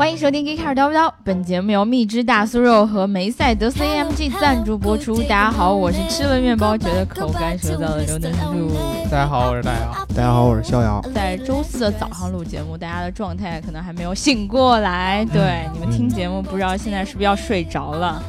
欢迎收听《Geek Car 叨不叨》，本节目由蜜汁大酥肉和梅赛德斯 AMG 赞助播出。大家好，我是吃了面包觉得口干舌燥的刘能叔。大家好，我是大姚。大家好，我是逍遥。在周四的早上录节目，大家的状态可能还没有醒过来。对，你们听节目不知道现在是不是要睡着了？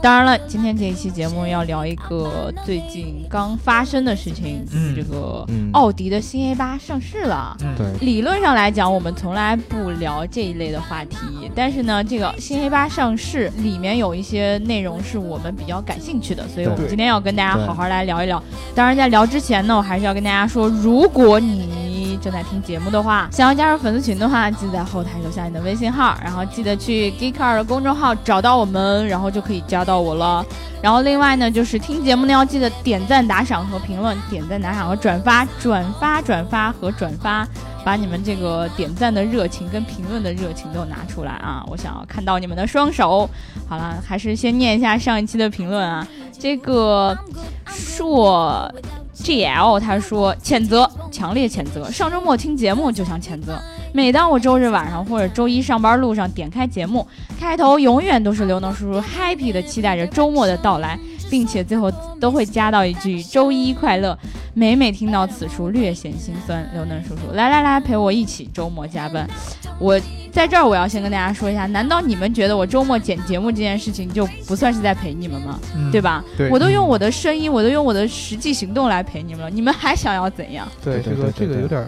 当然了，今天这一期节目要聊一个最近刚发生的事情，就是这个奥迪的新 A 八上市了。对，理论上来讲，我们从来不聊这一类的话题，但是呢，这个新 A 八上市里面有一些内容是我们比较感兴趣的，所以我们今天要跟大家好好来聊一聊。当然，在聊之前呢，我还是要跟大家说，如果你正在听节目的话，想要加入粉丝群的话，记得在后台留下你的微信号，然后记得去 Geekcar 的公众号找到我们，然后就可以加到我了。然后另外呢，就是听节目呢要记得点赞、打赏和评论，点赞、打赏和转发，转发、转发和转发，把你们这个点赞的热情跟评论的热情都拿出来啊！我想要看到你们的双手。好了，还是先念一下上一期的评论啊。这个硕 GL 他说谴责，强烈谴责。上周末听节目就想谴责。每当我周日晚上或者周一上班路上点开节目，开头永远都是刘能叔叔 happy 的期待着周末的到来，并且最后都会加到一句“周一快乐”。每每听到此处，略显心酸。刘能叔叔，来来来，陪我一起周末加班。我在这儿，我要先跟大家说一下，难道你们觉得我周末剪节目这件事情就不算是在陪你们吗？对吧？我都用我的声音，我都用我的实际行动来陪你们了，你们还想要怎样？对，这个这个有点。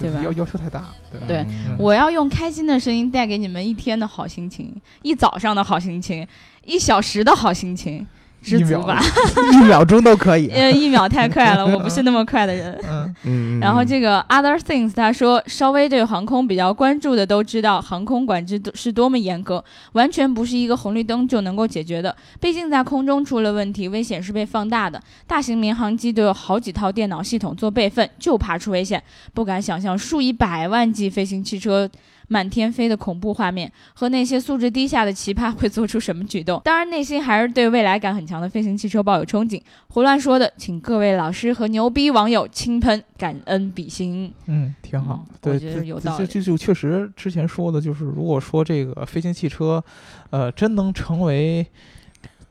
对吧？要要求太大，对，我要用开心的声音带给你们一天的好心情，一早上的好心情，一小时的好心情。知足吧，一秒钟都可以。呃，一秒太快了，我不是那么快的人。嗯嗯。然后这个 other things，他说稍微对航空比较关注的都知道，航空管制是多么严格，完全不是一个红绿灯就能够解决的。毕竟在空中出了问题，危险是被放大的。大型民航机都有好几套电脑系统做备份，就怕出危险。不敢想象数以百万计飞行汽车。满天飞的恐怖画面和那些素质低下的奇葩会做出什么举动？当然，内心还是对未来感很强的飞行汽车抱有憧憬。胡乱说的，请各位老师和牛逼网友轻喷，感恩比心。嗯，挺好。对，这这这就确实之前说的，就是如果说这个飞行汽车，呃，真能成为。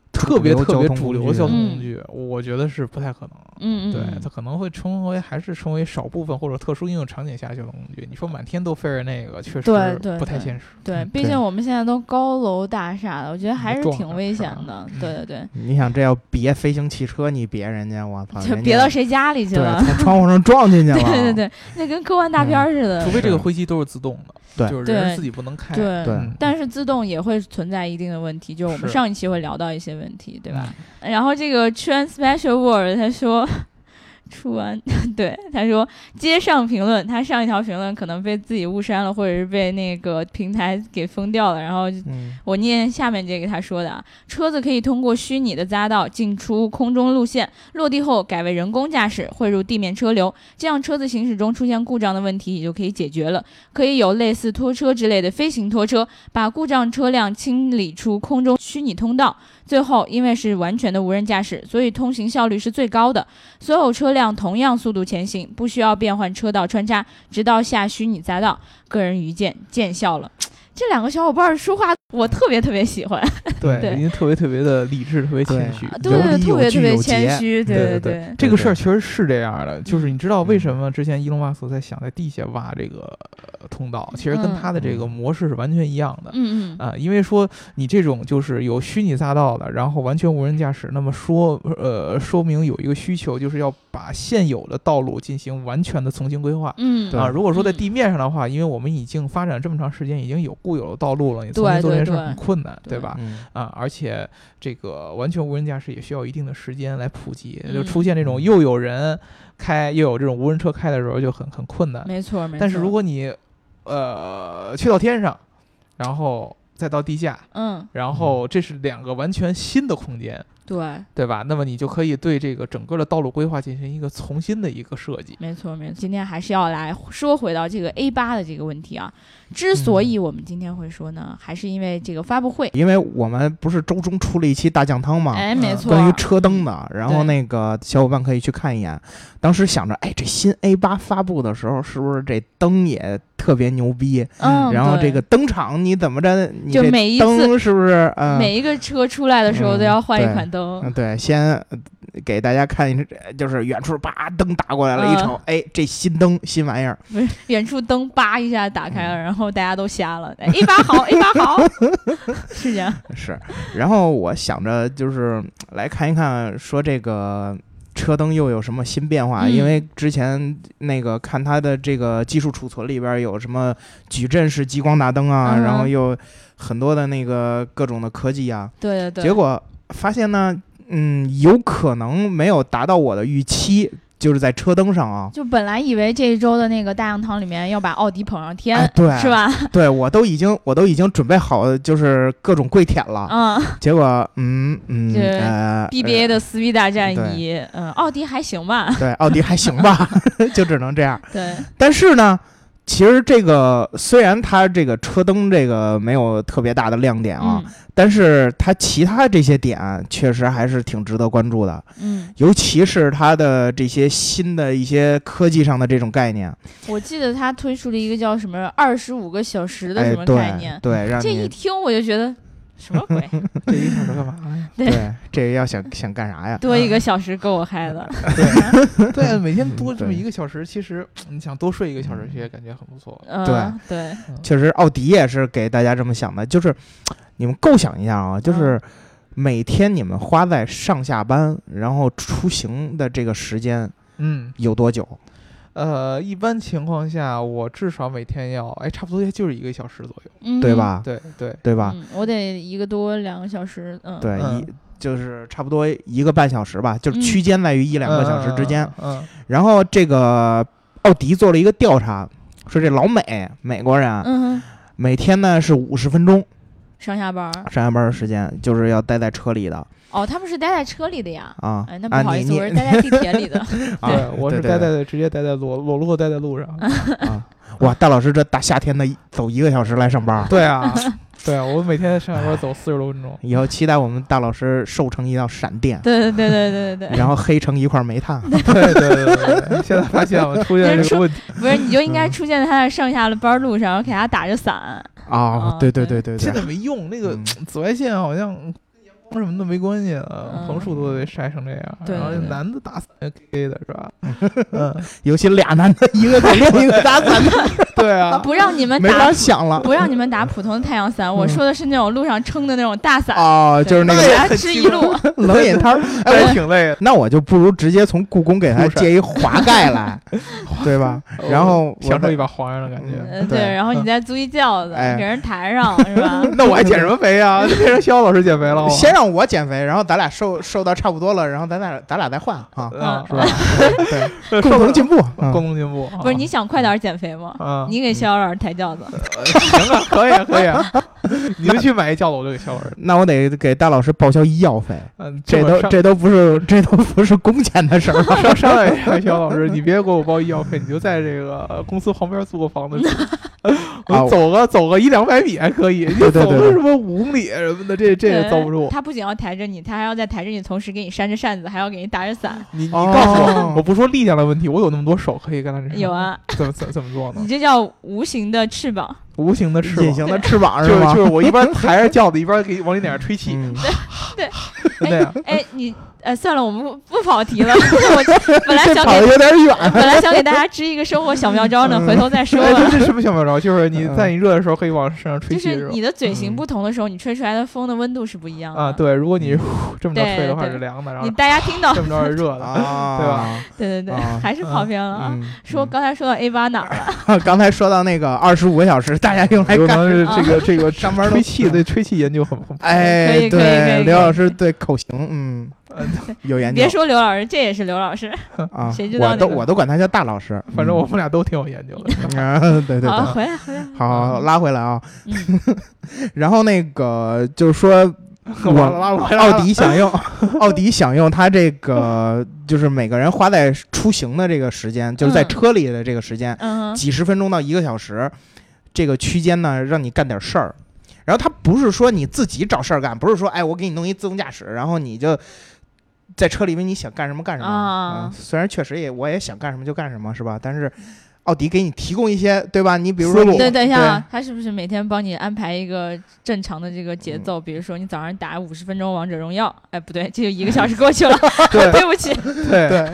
特别特别主流交通工具，我觉得是不太可能。嗯嗯，对，它可能会成为还是成为少部分或者特殊应用场景下交通工具。你说满天都飞着那个，确实不太现实。对，毕竟我们现在都高楼大厦的，我觉得还是挺危险的。对对对。你想，这要别飞行汽车，你别人家，我操，就别到谁家里去了？从窗户上撞进去 了。对对对，那跟科幻大片似的。除非这个飞机都是自动的。对，就是人自己不能开。对，但是自动也会存在一定的问题，就是我们上一期会聊到一些问题，对吧？然后这个 Trans Special World 他说。出完，对他说接上评论，他上一条评论可能被自己误删了，或者是被那个平台给封掉了。然后我念下面这个他说的啊，车子可以通过虚拟的匝道进出空中路线，落地后改为人工驾驶汇入地面车流，这样车子行驶中出现故障的问题也就可以解决了。可以有类似拖车之类的飞行拖车，把故障车辆清理出空中虚拟通道。最后，因为是完全的无人驾驶，所以通行效率是最高的。所有车辆同样速度前行，不需要变换车道穿插，直到下虚拟匝道。个人愚见，见笑了。这两个小伙伴说话，我特别特别喜欢。对，因为特别特别的理智，特别谦虚，对，特别特别谦虚。对对对，这个事儿确实是这样的。就是你知道为什么之前伊隆马斯在想在地下挖这个通道，其实跟他的这个模式是完全一样的。嗯嗯啊，因为说你这种就是有虚拟匝道的，然后完全无人驾驶，那么说呃说明有一个需求，就是要把现有的道路进行完全的重新规划。嗯啊，如果说在地面上的话，因为我们已经发展这么长时间，已经有。固有的道路了，你重新做这件事很困难，对吧？啊，而且这个完全无人驾驶也需要一定的时间来普及，就出现这种又有人开又有这种无人车开的时候就很很困难。没错，没错。但是如果你呃去到天上，然后再到地下，嗯，然后这是两个完全新的空间。对对吧？那么你就可以对这个整个的道路规划进行一个重新的一个设计。没错，没错。今天还是要来说回到这个 A 八的这个问题啊。之所以我们今天会说呢，还是因为这个发布会。因为我们不是周中出了一期大酱汤吗？哎，没错。关于车灯的，然后那个小伙伴可以去看一眼。当时想着，哎，这新 A 八发布的时候，是不是这灯也特别牛逼。嗯，然后这个灯场你怎么着？就每一次灯是不是？嗯，每一个车出来的时候都要换一嗯款灯嗯，，对，先呃给大家看一，就是远处叭灯打过来了，一嗯瞅，哎，这新灯新玩意儿，不是远处灯叭一下打开嗯了，然后大家都瞎了，哎一把好，一把好，是这样。是。然后我想着就是来看一看，说这个车灯又有什么新变化？嗯。因为之前那个看它的这个技术储存里边有什么矩阵式激光大灯啊，嗯。然后又很多的那个各种的科技啊，对对对，结果发现呢，嗯，有可能没有达到我的预期，就是在车灯上啊。就本来以为这一周的那个大讲堂里面要把奥迪捧上天，哎对是吧？对我都已经我都已经准备好，就是各种跪舔了。嗯结果，嗯嗯，这呃，BBA 的撕逼大战对一，嗯，奥迪还行吧？对奥迪还行吧，就只能这样。对，但是呢，其实这个虽然它这个车灯这个没有特别大的亮点啊，嗯。但是它其他这些点确实还是挺值得关注的，嗯，尤其是它的这些新的一些科技上的这种概念。我记得它推出了一个叫什么二十五个小时的哎，什么概念，对，让这一听我就觉得什么鬼，这一小时干嘛呀？对对这要想想干啥呀？多一个小时够我嗨的。对 对，每天多这么一个小时，其实你想多睡一个小时，其实感觉很不错。对，确实，奥迪也是给大家这么想的，就是你们构想一下啊，就是每天你们花在上下班然后出行的这个时间嗯，有多久？呃，一般情况下，我至少每天要，哎，差不多也就是一个小时左右。嗯，对？吧？对对，对吧？嗯，我得一个多两个小时，嗯，对，嗯一就是差不多一个半小时吧，就是嗯区间在于一两个小时之间。嗯。嗯，然后这个奥迪做了一个调查，说这老美美国人啊嗯，每天呢是五十分钟上下班儿。上下班的时间，就是要待在车里的哦，他们是待在车里的呀。啊。哎，那不啊好意思，你我是待在地铁里的。啊对，我是待在直接待在裸裸露待在路上。啊，哇，大老师这大夏天的走一个小时来上班，对啊，对啊，我每天上下班走四十多分钟。以后期待我们大老师瘦成一道闪电，对对对对对对对，然后黑成一块煤炭。对对对对对，现在发现我出现这个问题。不是，你就应该嗯出现在他的上下的班路上，然后给他打着伞。啊啊，对对对对对现，在没用，那个嗯紫外线好像什么的没关系啊，嗯横竖都得晒成这样。对然后男的打伞 K 的是吧？嗯，尤其俩男的，一个给另一个打伞的，对啊，不让你们没法打，想了。不让你们打普通的太阳伞，我说的是那种路上撑的那种大伞，啊，就是那给个他吃一路。冷饮摊儿。还哎，我挺累的。那我就不如直接从故宫给他借一滑盖来，对吧？然后我享受一把皇上的感觉。呃，对对，然后你再租一轿子，哎给人抬上，是吧？那我还减什么肥呀？就变成肖老师减肥了好吗。先让我减肥，然后咱俩瘦瘦到差不多了，然后咱俩咱俩再换啊，啊，是吧？对，共同进步。嗯共同进步。不是你想快点减肥吗？啊，你给肖老师抬轿子，行啊，可以啊，可以啊。你们去买一轿子，我就给肖老师。那我得给大老师报销医药费，嗯，这都这都不是这都不是工钱的事儿了。商商量一下，肖老师，你别给我报医药费，你就在这个呃公司旁边租个房子住，啊我走个走个一两百米还可以，你走个什么五公里什么的，这这也遭不住。他不仅要抬着你，他还要在抬着你同时给你扇着扇子，还要给你打着伞。你你哦告诉我，我不说力量的问题，我有那么多手可以跟他这有，啊，怎么怎么怎么做呢你？这叫无形的翅膀。无形的翅膀，隐形的翅膀吗？就是就是我一边抬着轿子，一边给往你脸上吹气，嗯就那样。哎，你呃，算了，我们不不跑题了。我 本来想给跑的有点远。本来想给大家支一个生活小妙招呢，嗯回头再说哎，这吧。是什么小妙招？就是你嗯在你热的时候可以往身上吹就气，吧是你？的嘴型嗯不同的时候，你吹出来的风的温度是不一样的啊，。对，如果你这么着吹的话是凉的，然后你大家听到，这么着是热的，啊，对吧？对对对啊，还是跑偏了啊。嗯，说刚才说到 A 八哪儿了？嗯刚才说到那个二十五个小时，大家用来干有可能是啊这个这个上班吹气对吹气研究很很哎，可以可以可对，以刘老师对口型，嗯，有研究。别说刘老师，这也是刘老师。啊，谁知道我都那个我都管他叫大老师。反正我们俩都挺有研究的。嗯啊，对对好，对，回来回来。好好拉回来啊。嗯，然后那个就是说，我奥迪享用奥迪享用它这个，就是每个人花在出行的这个时间，就是在嗯车里的这个时间，几十分钟到一个小时，这个区间呢，让你干点事儿。然后它不是说你自己找事儿干，不是说哎我给你弄一自动驾驶，然后你就在车里面你想干什么干什么。啊嗯虽然确实也我也想干什么就干什么，是吧？但是奥迪给你提供一些，对吧？你比如说你，对，等一下啊，他是不是每天帮你安排一个正常的这个节奏？比如说你早上打五十分钟王者荣耀，哎，不对，这就一个小时过去了，对不起，对对，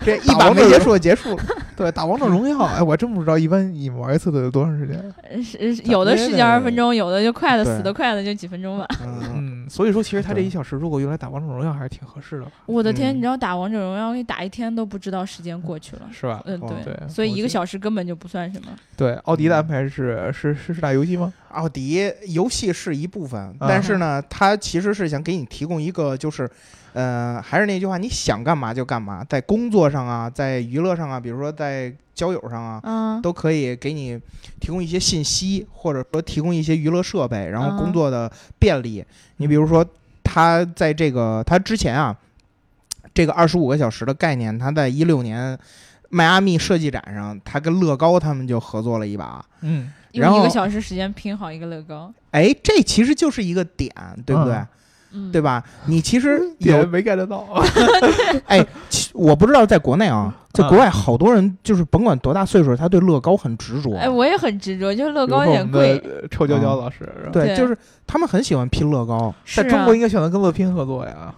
这一把没结束结束了。对，打王者荣耀，哎，我真不知道，一般你玩一次得有多长时间？是有的十几二十分钟，有的就快的死的快的就几分钟吧。嗯，所以说其实他这一小时如果用来打王者荣耀还是挺合适的。我的天，你知道打王者荣耀，你打一天都不知道时间过去了，是吧？嗯，对，所以一个小时根本就不算什么。对，奥迪的安排是是是是打游戏吗？奥迪游戏是一部分，但是呢，它其实是想给你提供一个就是。呃，还是那句话，你想干嘛就干嘛，在工作上啊，在娱乐上啊，比如说在交友上啊，嗯，都可以给你提供一些信息，或者说提供一些娱乐设备，然后工作的便利。你比如说，他在这个他之前啊，这个二十五个小时的概念，他在一六年迈阿密设计展上，他跟乐高他们就合作了一把，嗯，用一个小时时间拼好一个乐高。哎，这其实就是一个点，对不对？对吧？你其实 也没 get 到。哎，我不知道在国内啊，在国外好多人就是甭管多大岁数，他对乐高很执着。哎，我也很执着，就是乐高有点贵。臭娇娇老师，对，就是他们很喜欢拼乐高，在中国应该选择跟乐拼合作呀。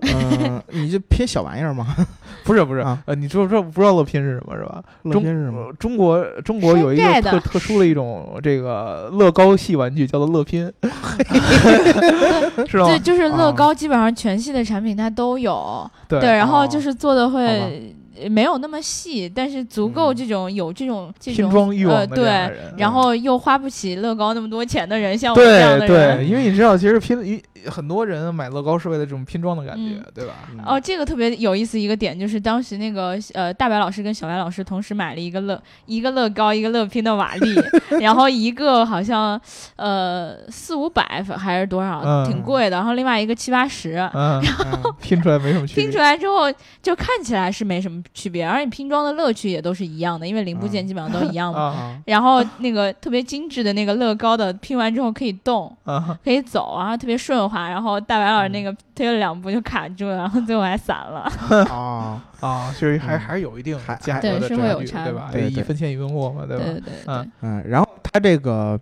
嗯，你就拼小玩意儿吗？不是不是，呃，你知道知不知道乐拼是什么是吧？乐拼是什么？中国中国有一个特特殊的一种这个乐高系玩具，叫做乐拼，是吧？对，就是乐高基本上全系的产品它都有，对，然后就是做的会。没有那么细，但是足够这种有这种这种拼装欲望的对，然后又花不起乐高那么多钱的人，像我这样的人，对，因为你知道，其实拼很多人买乐高是为了这种拼装的感觉，对吧？哦，这个特别有意思一个点就是，当时那个呃大白老师跟小白老师同时买了一个乐一个乐高一个乐拼的瓦力，然后一个好像呃四五百还是多少，挺贵的，然后另外一个七八十，然 后拼出来没什么区别，拼出来之后就看起来是没什么。区别，而且拼装的乐趣也都是一样的，因为零部件基本上都一样嘛。然后那个特别精致的那个乐高的，拼完之后可以动，可以走，然后特别顺滑。然后大白老师那个推了两步就卡住了，然后最后还散了。啊啊，就是还还是有一定价格的差距，对吧？对一分钱一分货嘛，对吧？对对对。嗯，然后他这个。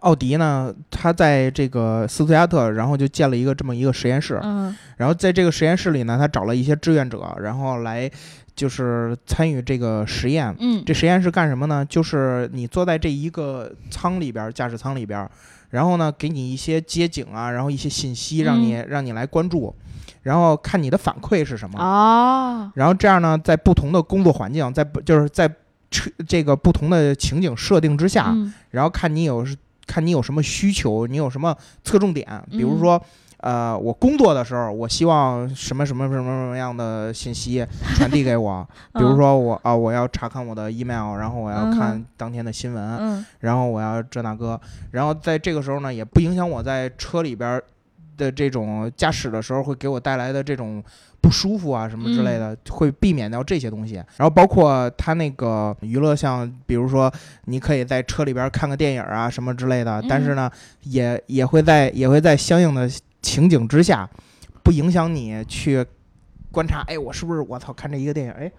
奥迪呢，他在这个斯图加特，然后就建了一个这么一个实验室。嗯，然后在这个实验室里呢，他找了一些志愿者，然后来就是参与这个实验。嗯，这实验室干什么呢？就是你坐在这一个舱里边，驾驶舱里边，然后呢，给你一些街景啊，然后一些信息，让你让你来关注，然后看你的反馈是什么。哦。然后这样呢，在不同的工作环境，在就是在车这个不同的情景设定之下，然后看你有。看你有什么需求，你有什么侧重点，比如说，呃，我工作的时候，我希望什么什么什么什么样的信息传递给我，比如说我啊，我要查看我的 email，然后我要看当天的新闻，然后我要这那个，然后在这个时候呢，也不影响我在车里边的这种驾驶的时候会给我带来的这种。不舒服啊，什么之类的，会避免掉这些东西。然后包括它那个娱乐，像比如说，你可以在车里边看个电影啊，什么之类的。但是呢，也也会在也会在相应的情景之下，不影响你去观察。哎，我是不是我操看这一个电影？哎，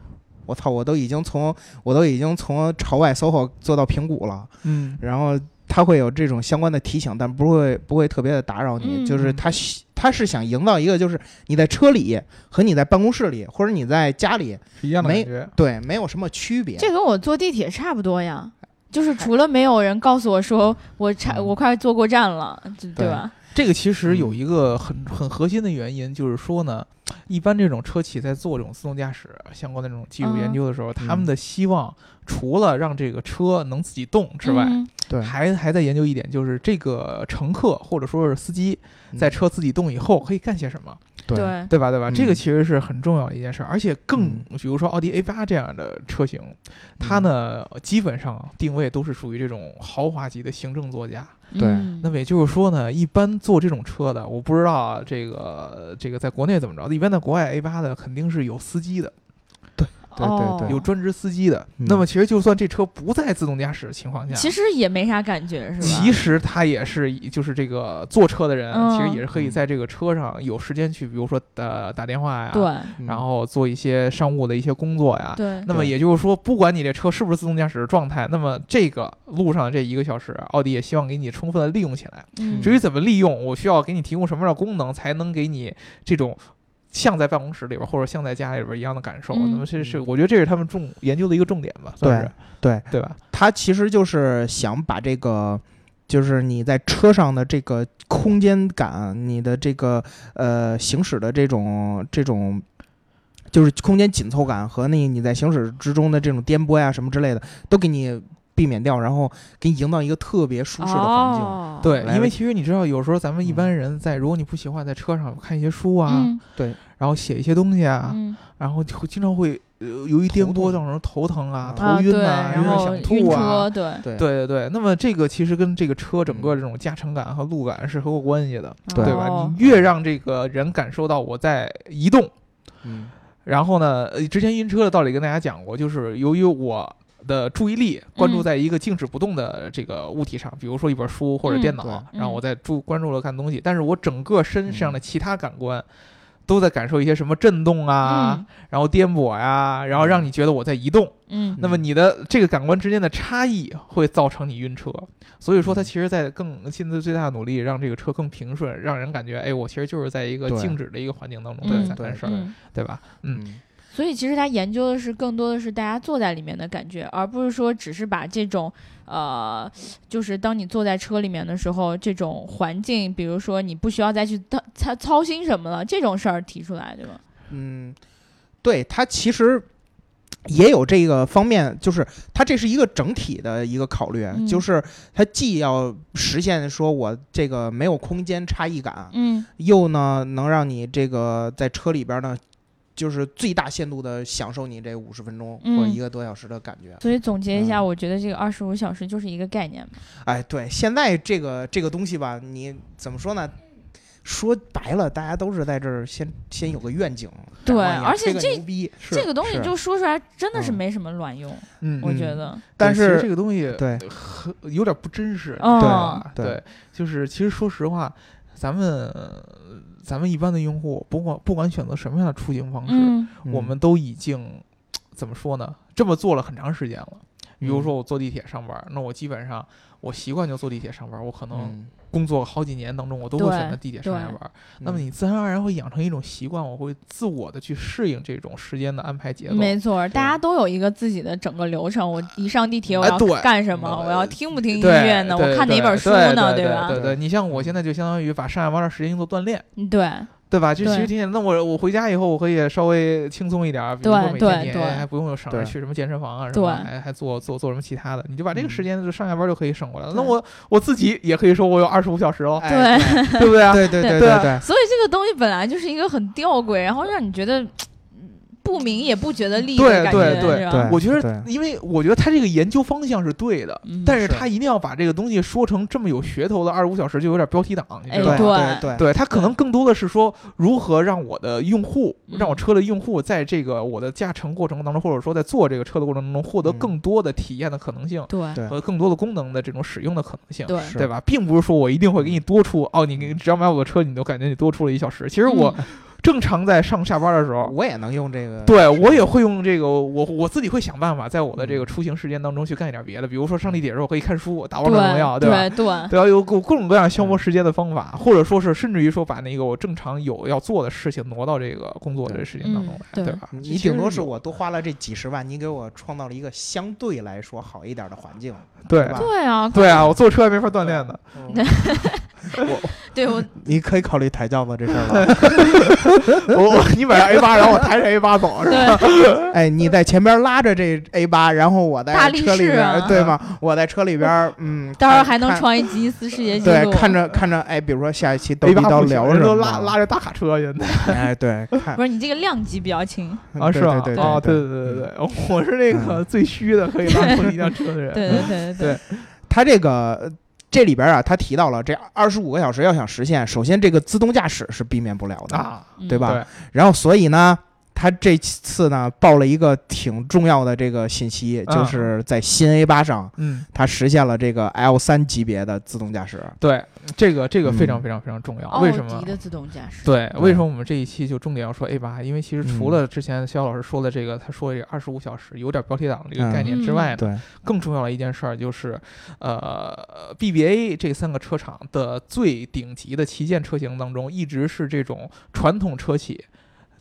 我操，我都已经从我都已经从朝外 SOHO 做到平谷了。嗯，然后他会有这种相关的提醒，但不会不会特别的打扰你。就是他。他是想营造一个，就是你在车里和你在办公室里，或者你在家里一样的感觉，对，没有什么区别。这跟我坐地铁差不多呀，就是除了没有人告诉我说我差我快坐过站了，对吧？这个其实有一个很很核心的原因，就是说呢，一般这种车企在做这种自动驾驶相关的这种技术研究的时候，他们的希望除了让这个车能自己动之外，对，还还在研究一点，就是这个乘客或者说是司机在车自己动以后可以干些什么。对对吧？对吧？这个其实是很重要的一件事，而且更比如说奥迪 A 八这样的车型，它呢基本上定位都是属于这种豪华级的行政座驾。对，那么也就是说呢，一般坐这种车的，我不知道这个这个在国内怎么着，一般在国外 A 八的肯定是有司机的。对。对对对，有专职司机的。那么其实就算这车不在自动驾驶的情况下，其实也没啥感觉，是吧？其实他也是，就是这个坐车的人，其实也是可以在这个车上有时间去，比如说呃打电话呀，对，然后做一些商务的一些工作呀。对。那么也就是说，不管你这车是不是自动驾驶的状态，那么这个路上这一个小时，奥迪也希望给你充分的利用起来。至于怎么利用，我需要给你提供什么样的功能，才能给你这种。像在办公室里边，或者像在家里边一样的感受，那么这是我觉得这是他们重研究的一个重点吧，算是对对吧？他其实就是想把这个，就是你在车上的这个空间感，你的这个呃行驶的这种这种，就是空间紧凑感和那你在行驶之中的这种颠簸呀什么之类的，都给你。避免掉，然后给你营造一个特别舒适的环境。对，因为其实你知道，有时候咱们一般人在，如果你不喜欢在车上看一些书啊，对，然后写一些东西啊，然后就经常会由于颠簸造成头疼啊、头晕啊，然后想吐啊。对。对。对对那么这个其实跟这个车整个这种驾乘感和路感是很有关系的，对吧？你越让这个人感受到我在移动，嗯，然后呢，之前晕车的道理跟大家讲过，就是由于我。的注意力关注在一个静止不动的这个物体上，比如说一本书或者电脑，然后我在注关注了看东西，但是我整个身上的其他感官都在感受一些什么震动啊，然后颠簸呀，然后让你觉得我在移动。嗯，那么你的这个感官之间的差异会造成你晕车，所以说它其实在更尽最大的努力让这个车更平顺，让人感觉哎，我其实就是在一个静止的一个环境当中在干事儿，对吧？嗯。所以其实他研究的是更多的是大家坐在里面的感觉，而不是说只是把这种呃，就是当你坐在车里面的时候，这种环境，比如说你不需要再去操操心什么了这种事儿提出来，对吧？嗯，对他其实也有这个方面，就是它这是一个整体的一个考虑，就是它既要实现说我这个没有空间差异感，嗯，又呢能让你这个在车里边呢。就是最大限度的享受你这五十分钟或一个多小时的感觉。所以总结一下，我觉得这个二十五小时就是一个概念哎，对，现在这个这个东西吧，你怎么说呢？说白了，大家都是在这儿先先有个愿景。对，而且这这个东西就说出来真的是没什么卵用。嗯，我觉得。但是这个东西对有点不真实。对对，就是其实说实话，咱们。咱们一般的用户，不管不管选择什么样的出行方式，我们都已经怎么说呢？这么做了很长时间了。比如说我坐地铁上班，那我基本上我习惯就坐地铁上班，我可能。工作好几年当中，我都会选择地铁上下班。那么你自然而然会养成一种习惯，我会自我的去适应这种时间的安排节奏。没错，大家都有一个自己的整个流程。我一上地铁，我要干什么？我要听不听音乐呢？我看哪本书呢？对吧？对对，你像我现在就相当于把上下班的时间用做锻炼。对。对吧？就其实挺简单。那我我回家以后，我可以稍微轻松一点，比如说每天你还不用省着去什么健身房啊，什么还还做做做什么其他的，你就把这个时间就上下班就可以省过来了。那我我自己也可以说我有二十五小时哦，对 对不对啊？对对对对对。所以这个东西本来就是一个很吊诡，然后让你觉得。不明也不觉得利的感觉，对对我觉得，因为我觉得他这个研究方向是对的，但是他一定要把这个东西说成这么有噱头的二十五小时，就有点标题党，你知道吗？对对对，他可能更多的是说如何让我的用户，让我车的用户在这个我的驾乘过程当中，或者说在坐这个车的过程当中，获得更多的体验的可能性，对，和更多的功能的这种使用的可能性，对，对吧？并不是说我一定会给你多出哦，你只要买我的车，你就感觉你多出了一小时。其实我。正常在上下班的时候，我也能用这个。对我也会用这个，我我自己会想办法，在我的这个出行时间当中去干一点别的，比如说上地铁的时候可以看书、打王者荣耀，对吧？对对，要有各各种各样消磨时间的方法，或者说是甚至于说把那个我正常有要做的事情挪到这个工作的时间当中来，对吧？你顶多是我多花了这几十万，你给我创造了一个相对来说好一点的环境，对对啊，对啊，我坐车也没法锻炼的。我对我，你可以考虑抬轿子这事儿了。我你买 A 八，然后我抬着 A 八走是吧？哎，你在前边拉着这 A 八，然后我在车里边，对吗？我在车里边，嗯，到时候还能创一吉尼斯世界纪录。对，看着看着，哎，比如说下一期都到聊什么？拉拉着大卡车现在。哎，对，不是你这个量级比较轻啊？是吧？对对对对对对，我是那个最虚的，可以拉动一辆车的人。对对对对，他这个。这里边啊，他提到了这二十五个小时要想实现，首先这个自动驾驶是避免不了的，对吧？然后所以呢，他这次呢报了一个挺重要的这个信息，就是在新 A 八上，嗯，它实现了这个 L 三级别的自动驾驶。对，这个这个非常非常非常重要。为什么？奥迪的自动驾驶。对，为什么我们这一期就重点要说 A 八？因为其实除了之前肖老师说的这个，他说这个二十五小时有点标题党这个概念之外呢，对，更重要的一件事儿就是，呃，BBA 这三个车厂的最顶级的旗舰车型当中，一直是这种传统车企。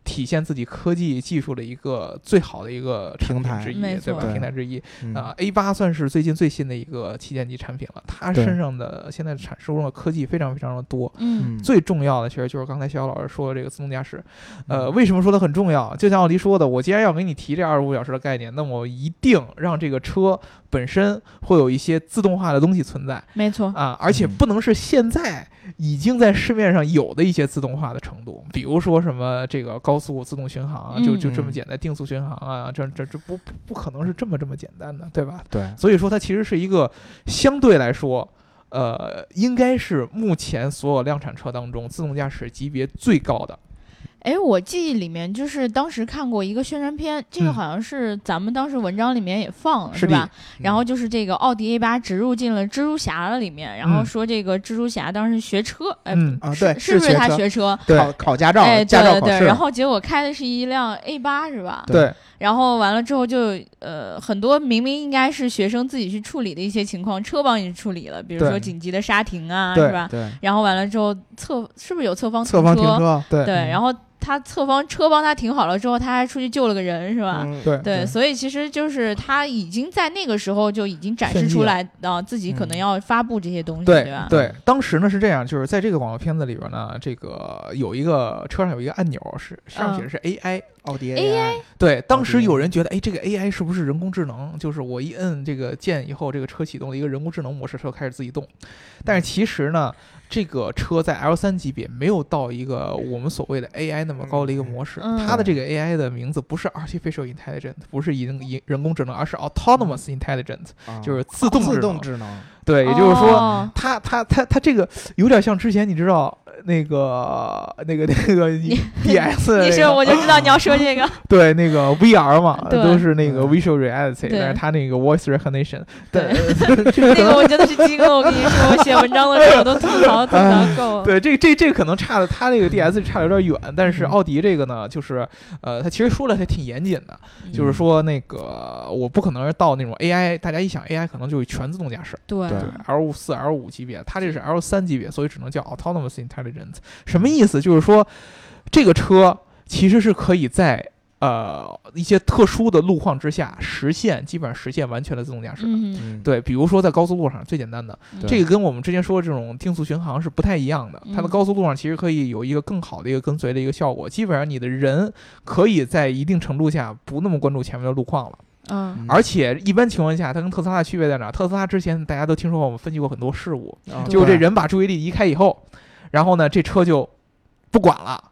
体现自己科技技术的一个最好的一个平台之一，对吧？平台之一啊，A 八算是最近最新的一个旗舰级产品了。它身上的现在产收入的科技非常非常的多。嗯，最重要的其实就是刚才肖老师说的这个自动驾驶。呃，为什么说它很重要？就像奥迪说的，我既然要给你提这二十五小时的概念，那么我一定让这个车本身会有一些自动化的东西存在。没错啊，而且不能是现在已经在市面上有的一些自动化的程度，比如说什么这个高。速自动巡航就就这么简单，定速巡航啊，这这这不不可能是这么这么简单的，对吧？对，所以说它其实是一个相对来说，呃，应该是目前所有量产车当中自动驾驶级别最高的。哎，我记忆里面就是当时看过一个宣传片，这个好像是咱们当时文章里面也放了，是吧？然后就是这个奥迪 A 八植入进了蜘蛛侠的里面，然后说这个蜘蛛侠当时学车，哎，对，是不是他学车？考考驾照，哎，驾照考试。然后结果开的是一辆 A 八，是吧？对。然后完了之后就呃很多明明应该是学生自己去处理的一些情况，车帮你处理了，比如说紧急的刹停啊，是吧？对。然后完了之后侧是不是有侧方侧方停车？对对，然后。他侧方车帮他停好了之后，他还出去救了个人，是吧？对对，所以其实就是他已经在那个时候就已经展示出来啊，自己可能要发布这些东西，对吧？对，当时呢是这样，就是在这个广告片子里边呢，这个有一个车上有一个按钮，是上写的是 AI，奥迪 AI。对，当时有人觉得，哎，这个 AI 是不是人工智能？就是我一摁这个键以后，这个车启动了一个人工智能模式，车开始自己动。但是其实呢。这个车在 L 三级别没有到一个我们所谓的 AI 那么高的一个模式，它的这个 AI 的名字不是 Artificial Intelligence，不是人人人工智能，而是 Autonomous Intelligence，就是自动自动智能。对，也就是说，他他他他这个有点像之前你知道。那个、那个、那个 D S，你说我就知道你要说这个。对，那个 V R 嘛，都是那个 Visual Reality，但是它那个 Voice Recognition，对，那个我真的是惊了。我跟你说，我写文章的时候都吐槽吐槽够了。对，这这这可能差的，它那个 D S 差的有点远，但是奥迪这个呢，就是呃，它其实说的还挺严谨的，就是说那个我不可能到那种 A I，大家一想 A I 可能就是全自动驾驶，对，L 四 L 五级别，它这是 L 三级别，所以只能叫 Autonomous Intelligence。什么意思？就是说，这个车其实是可以在呃一些特殊的路况之下实现，基本上实现完全的自动驾驶的。对，比如说在高速路上，最简单的，这个跟我们之前说的这种定速巡航是不太一样的。它的高速路上其实可以有一个更好的一个跟随的一个效果，基本上你的人可以在一定程度下不那么关注前面的路况了。嗯，而且一般情况下，它跟特斯拉的区别在哪？特斯拉之前大家都听说过，我们分析过很多事故，就这人把注意力移开以后。然后呢，这车就不管了。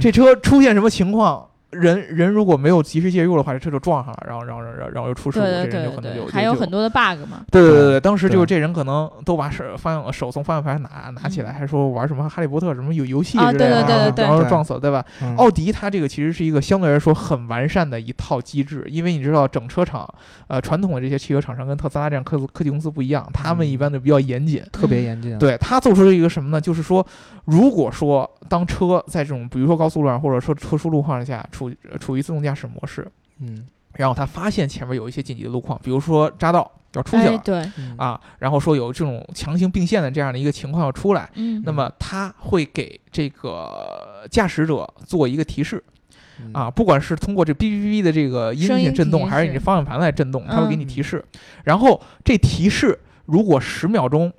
这车出现什么情况？人人如果没有及时介入的话，这车就撞上了，然后然后然后然后又出事故，这人就可能就还有很多的 bug 嘛。对对对对，当时就是这人可能都把手方向手从方向盘拿拿起来，还说玩什么哈利波特什么有游戏之类的，然后撞死了，对吧？奥迪它这个其实是一个相对来说很完善的一套机制，因为你知道整车厂呃传统的这些汽车厂商跟特斯拉这样科科技公司不一样，他们一般都比较严谨，特别严谨。对他做出了一个什么呢？就是说，如果说当车在这种比如说高速路上或者说特殊路况下处处于自动驾驶模式，嗯，然后他发现前面有一些紧急的路况，比如说匝道要出去了，对，啊，然后说有这种强行并线的这样的一个情况要出来，嗯，那么他会给这个驾驶者做一个提示，啊，不管是通过这哔哔哔的这个音频震动，还是你这方向盘来震动，它会给你提示，然后这提示如果十秒钟。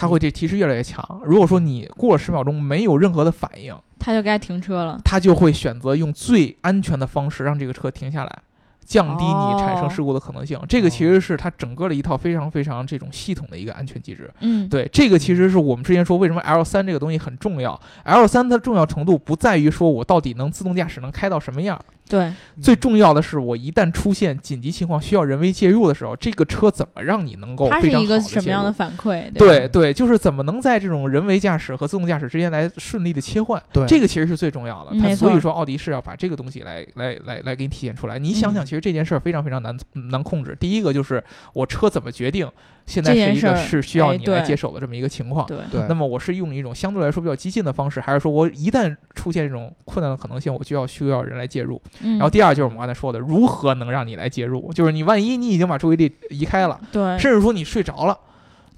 它会这提示越来越强。如果说你过了十秒钟没有任何的反应，它就该停车了。它就会选择用最安全的方式让这个车停下来，降低你产生事故的可能性。这个其实是它整个的一套非常非常这种系统的一个安全机制。嗯，对，这个其实是我们之前说为什么 L 三这个东西很重要。L 三的重要程度不在于说我到底能自动驾驶能开到什么样。对，最重要的是，我一旦出现紧急情况需要人为介入的时候，这个车怎么让你能够它非常好是一个什么样的的反馈？对吧对，就是怎么能在这种人为驾驶和自动驾驶之间来顺利的切换？对这个其实是最重要的。它没错所以说，奥迪是要把这个东西来来来来给你体现出来。你想想，嗯其实这件事儿非常非常难难控制。第一个就是我车怎么决定，现在是一个是需要哎你来接手的这么一个情况。对对，那么我是用一种相对来说比较激进的方式，还是说我一旦出现这种困难的可能性，我就要需要人来介入？嗯，然后第二就是我们刚才说的，如何能让你来介入？就是你万一你已经把注意力移开了，对，甚至说你睡着了，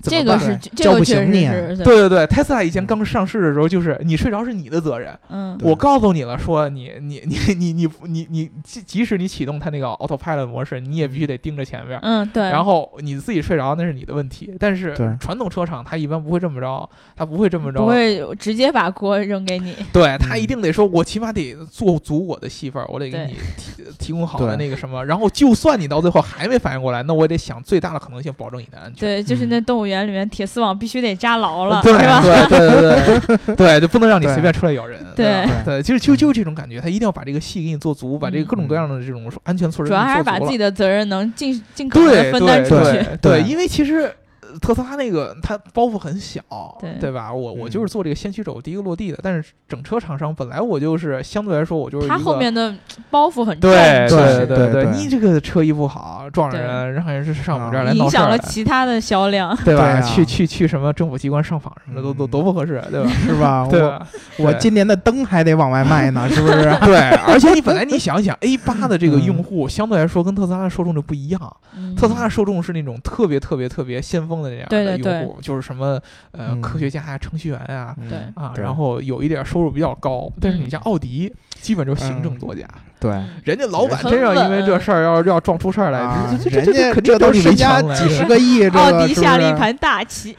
这个是对叫不这个确实醒你对对对，特斯拉以前刚上市的时候，就是你睡着是你的责任。嗯，我告诉你了，说你你你你你你你即即使你启动它那个 autopilot 模式，你也必须得盯着前面。嗯，对，然后你自己睡着那是你的问题，但是传统车厂它一般不会这么着，它不会这么着，不会直接把锅扔给你，对他一嗯定得说，我起码得做足我的戏份，我得给你提提供好的那个什么，然后就算你到最后还没反应过来，那我也得想最大的可能性保证你的安全。对，就是那动物园里面铁丝网必须得扎牢了，对是吧？对对对对 对，就不能让你随便出来咬人。对对，就是就就这种感觉，他一定要把这个戏给你做足，把这个各种各嗯样的这种安全措施主要还是把自己的责任能尽尽可能的分担出去。对对因为其实。呃特斯拉那个它包袱很小，对对吧？我我嗯就是做这个先驱者，我第一个落地的。但是整车厂商本来我就是相对来说我就是他一个后面的包袱很重，对对对对你这个车一不好，撞对人，让人是上我们这儿来影响了其他的销量。对吧？去去去什么政府机关上访什么的，都都嗯多不合适，对吧？是吧？我我今年的灯还得往外卖呢，是不是？对，而且你本来你想想，A 八的这个嗯用户相对来说跟特斯拉的受众就不一样，嗯特斯拉的受众是那种特别特别特别先锋的那样对对对的用户，就是什么呃嗯科学家啊、程序员呀嗯对啊，然后有一点收入比较高，但是你嗯像奥迪，基本就是行政嗯作家，对，人家老板真要因为这事儿要要撞出事儿来，啊这这人这这肯定家这都找你围身家几十个亿，这个奥迪下了一盘大棋，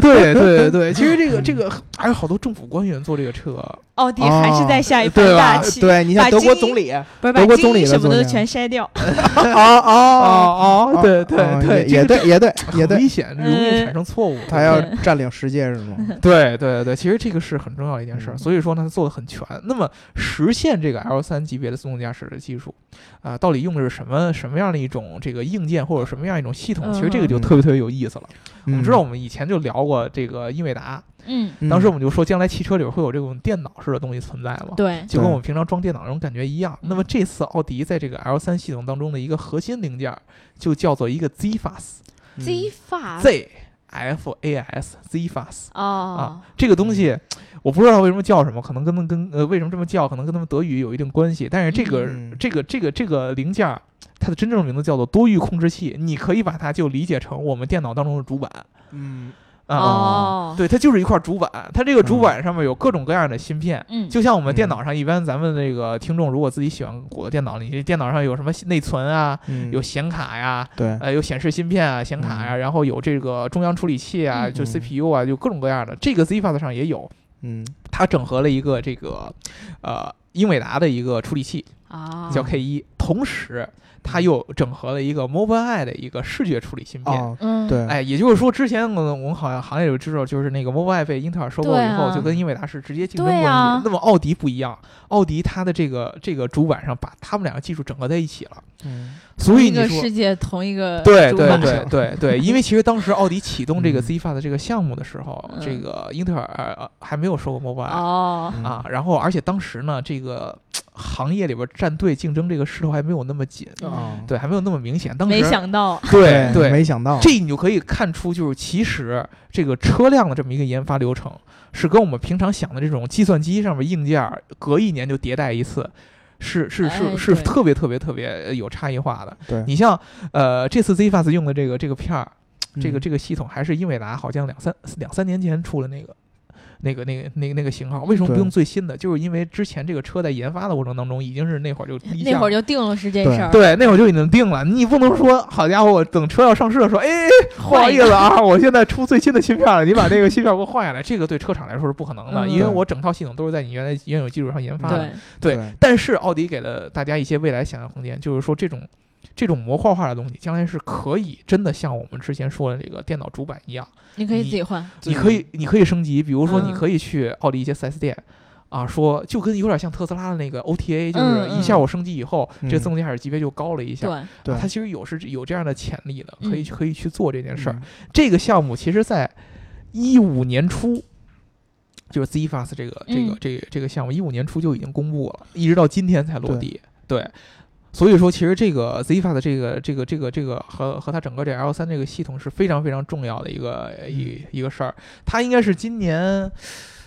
对 对对，其实这个嗯这个还有好多政府官员坐这个车，奥迪还是在下一盘大棋，对你像把德国总理，德国总理什么的全筛掉。哦哦哦，对对哦对，也也对，也对，也对，很危险，容易产生错误。他要对。占领世界是吗？对对对，其实这个是很重要的一件事所以说呢，它做的很全。那么实现这个 L 三级别的自动驾驶的技术啊、到底用的是什么什么样的一种这个硬件或者什么样一种系统？其实这个就嗯特别特别有意思了。我们知道，嗯我们以前就聊过这个英伟达，嗯，嗯当时我们就说，将来汽车里会有这种电脑式的东西存在嘛？对，就跟我们平常装电脑那种感觉一样。那么这次奥迪在这个 L 三系统当中的一个核心零件，就叫做一个 ZFAS。嗯 Z 发 Z F A S ZFAS 啊哦，，这个东西我不知道为什么叫什么，可能跟跟呃为什么这么叫，可能跟他们德语有一定关系。但是这个、嗯。这个这个这个零件儿，它的真正名字叫做多域控制器，你可以把它就理解成我们电脑当中的主板。嗯啊。哦，对，它就是一块主板，它这个主板上面有各种各样的芯片，嗯，就像我们电嗯脑上一般，咱们那个听众如果自己喜欢我的电脑，你这电脑上有什么内存啊，嗯。有显卡呀，对。呃，有显示芯片啊、显卡呀，然后有这个中央处理器啊，嗯。就嗯 CPU 啊，就各种各样的。这个 ZFAS 上也有，嗯。它整合了一个这个呃英伟达的一个处理器，啊，叫 K 一，同时它又整合了一个 Mobileye 的一个视觉处理芯片。哦嗯，对。哎，也就是说，之前我我们好像行业里知道，就是那个 Mobileye 被英特尔收购以后，啊。就跟英伟达是直接竞争关系。啊。那么奥迪不一样，奥迪它的这个这个主板上把他们两个技术整合在一起了，嗯。所以你说世界同一个对对对对对，因为其实当时奥迪启动这个嗯。ZFA 的这个项目的时候，嗯。这个英特尔呃还没有收购 Mobileye、哦，嗯啊，然后而且当时呢，这个行业里边站队竞争这个势头还没有那么紧，哦。对，还没有那么明显。当时没想到，对对，没想到。这你就可以看出，就是其实这个车辆的这么一个研发流程，是跟我们平常想的这种计算机上面硬件儿隔一年就迭代一次，是是是是特别特别特别有差异化的。对。你像呃这次 ZFAS 用的这个这个片儿，这个嗯。这个系统还是英伟达好像两三两三年前出了那个。那个、那个、那个、那个型号，为什么不用最新的？就是因为之前这个车在研发的过程当中，已经是那会儿就 那会儿就定了是这对事儿，对，那会儿就已经定了。你不能说，好家伙，我等车要上市的时候，哎，不好意思啊，我现在出最新的芯片了，你把这个芯片给我换下来，这个对车厂来说是不可能的，嗯因为我整套系统都是在你原来原有基础上研发的。对，对对但是奥迪给了大家一些未来想象空间，就是说这种这种模块化的东西，将来是可以真的像我们之前说的这个电脑主板一样，你可以自己换，你可以你可以升级，比如说你嗯可以去奥迪一些四 S 店。啊，说就跟有点像特斯拉的那个 OTA，就是一下我升级以后，这自动驾驶级别就高了一下。对，它其实有是有这样的潜力的，可以可以去做这件事儿。这个项目其实在一五年初，就是 ZFAS 这个这个这个这个项目一五年初就已经公布了，一直到今天才落地。对。所以说，其实这个 Zifa 的这个这个这个这个和和它整个这 L 三这个系统是非常非常重要的一个一一个事儿。它应该是今年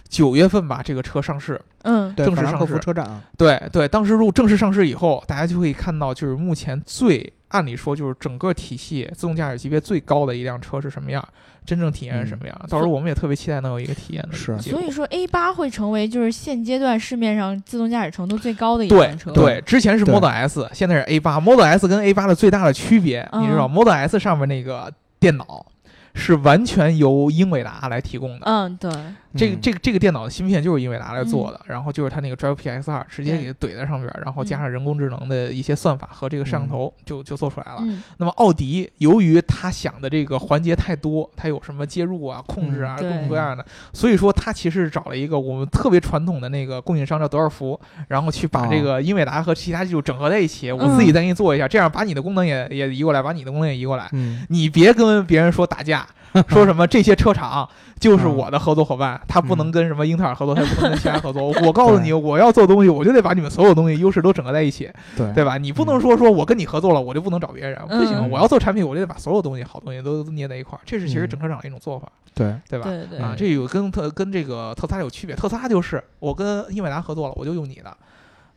九月份吧，这个车上市，嗯，正式上市车展，对对，当时入正式上市以后，大家就可以看到，就是目前最按理说就是整个体系自动驾驶级别最高的一辆车是什么样。真正体验是什么样？到时候我们也特别期待能有一个体验的。是，所以说 A 八会成为就是现阶段市面上自动驾驶程度最高的一辆车。对，之前是 Model S，现在是 A 八。Model S 跟 A 八的最大的区别，你知道？Model S 上面那个电脑。是完全由英伟达来提供的。嗯，对，这个这个这个电脑的芯片就是英伟达来做的，然后就是它那个 Drive PX 二直接给怼在上边，然后加上人工智能的一些算法和这个摄像头，就就做出来了。那么奥迪由于他想的这个环节太多，它有什么接入啊、控制啊各种各样的，所以说他其实找了一个我们特别传统的那个供应商叫德尔福，然后去把这个英伟达和其他技术整合在一起，我自己再给你做一下，这样把你的功能也也移过来，把你的功能也移过来，你别跟别人说打架。说什么这些车厂就是我的合作伙伴，他不能跟什么英特尔合作，他也不能跟其他合作。我 告诉你，我要做东西，我就得把你们所有东西优势都整合在一起，对对吧？你不能说说我跟你合作了，我就不能找别人，不行。我要做产品，我就得把所有东西好东西都捏在一块儿。这是其实整车厂的一种做法，对对吧？对对啊，这有跟特跟这个特斯拉有区别。特斯拉就是我跟英伟达合作了，我就用你的。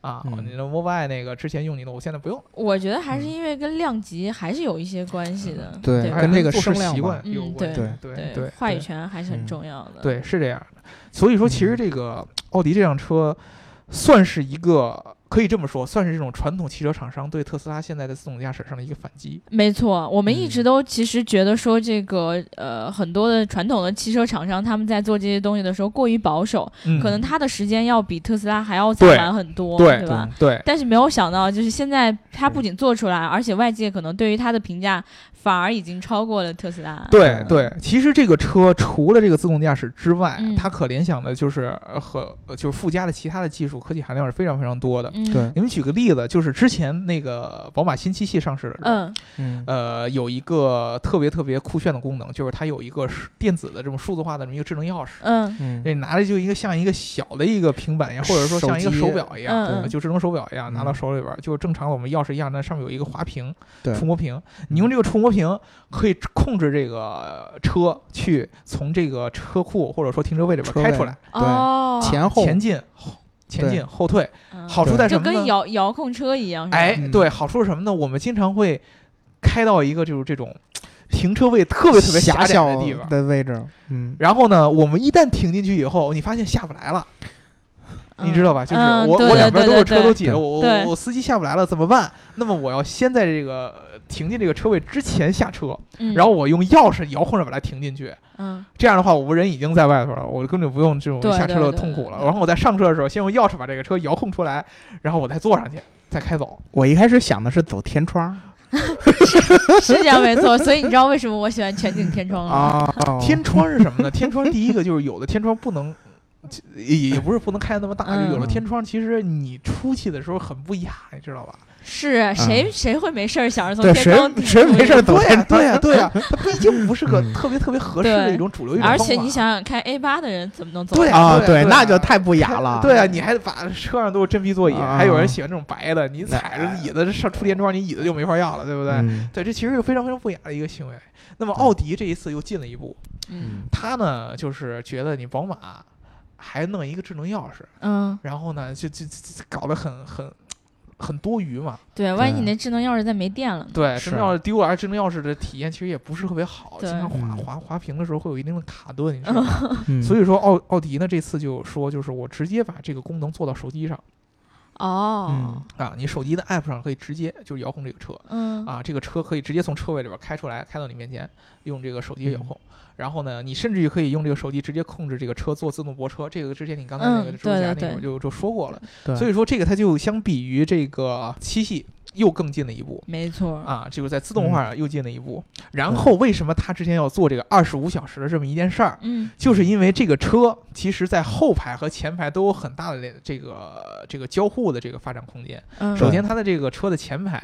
啊，你的 Mobile 那个之前用你的，我现在不用。我觉得还是因为跟量级还是有一些关系的，对，跟这个声量习惯有关。对对对，话语权还是很重要的。对，是这样的。所以说，其实这个奥迪这辆车算是一个。可以这么说，算是这种传统汽车厂商对特斯拉现在的自动驾驶上的一个反击。没错，我们一直都其实觉得说这个呃，很多的传统的汽车厂商他们在做这些东西的时候过于保守，可能他的时间要比特斯拉还要再晚很多，对吧？对。但是没有想到，就是现在他不仅做出来，而且外界可能对于它的评价。反而已经超过了特斯拉。对对，其实这个车除了这个自动驾驶之外，它可联想的就是和就是附加的其他的技术科技含量是非常非常多的。对，你们举个例子，就是之前那个宝马新七系上市的时候，嗯，呃，有一个特别特别酷炫的功能，就是它有一个电子的这种数字化的这么一个智能钥匙。嗯。嗯，你拿着就一个像一个小的一个平板一样，或者说像一个手表一样，就智能手表一样，拿到手里边，就正常我们钥匙一样，那上面有一个滑屏，触摸屏，你用这个触摸屏可以控制这个车去从这个车库或者说停车位里边开出来，对，前后前进、前进、后退，好处在什么呢？就跟遥遥控车一样。哎，对，好处是什么呢？我们经常会开到一个就是这种停车位特别特别狭小的地方的位置，嗯，然后呢，我们一旦停进去以后，你发现下不来了。你知道吧？就是我我两边都是车都挤着，我我我司机下不来了怎么办？那么我要先在这个停进这个车位之前下车，然后我用钥匙遥控着把它停进去。嗯，这样的话，我们人已经在外头了，我根本不用这种下车的痛苦了。然后我在上车的时候，先用钥匙把这个车遥控出来，然后我再坐上去，再开走。我一开始想的是走天窗，是这样没错。所以你知道为什么我喜欢全景天窗啊？天窗是什么呢？天窗第一个就是有的天窗不能。也也不是不能开的那么大，就有了天窗，其实你出去的时候很不雅，你知道吧？是谁谁会没事儿想着从天窗？谁没事儿？对呀对呀对呀，它 毕竟不是个特别特别合适的一种主流。而且你想想，开 A 八的人怎么能走？对啊，对，那就太不雅了。对啊，你还把车上都是真皮座椅，还有人喜欢这种白的，你踩着椅子上出天窗，你椅子就没法要了，对不对？对，这其实是非常非常不雅的一个行为。那么奥迪这一次又进了一步，嗯，他呢就是觉得你宝马。还弄一个智能钥匙，嗯，然后呢，就就搞得很很很多余嘛。对，万一你那智能钥匙再没电了，对，智能钥匙丢了，智能钥匙的体验其实也不是特别好，经常滑滑滑屏的时候会有一定的卡顿，你知道吗？所以说奥奥迪呢这次就说，就是我直接把这个功能做到手机上。哦，啊，你手机的 app 上可以直接就是遥控这个车，嗯，啊，这个车可以直接从车位里边开出来，开到你面前，用这个手机遥控。然后呢，你甚至于可以用这个手机直接控制这个车做自动泊车。这个之前你刚才那个朱霞那会儿就就说过了。所以说这个它就相比于这个七系又更进了一步。没错啊，就是在自动化又进了一步。然后为什么他之前要做这个二十五小时的这么一件事儿？嗯，就是因为这个车其实在后排和前排都有很大的这个这个交互的这个发展空间。嗯，首先它的这个车的前排。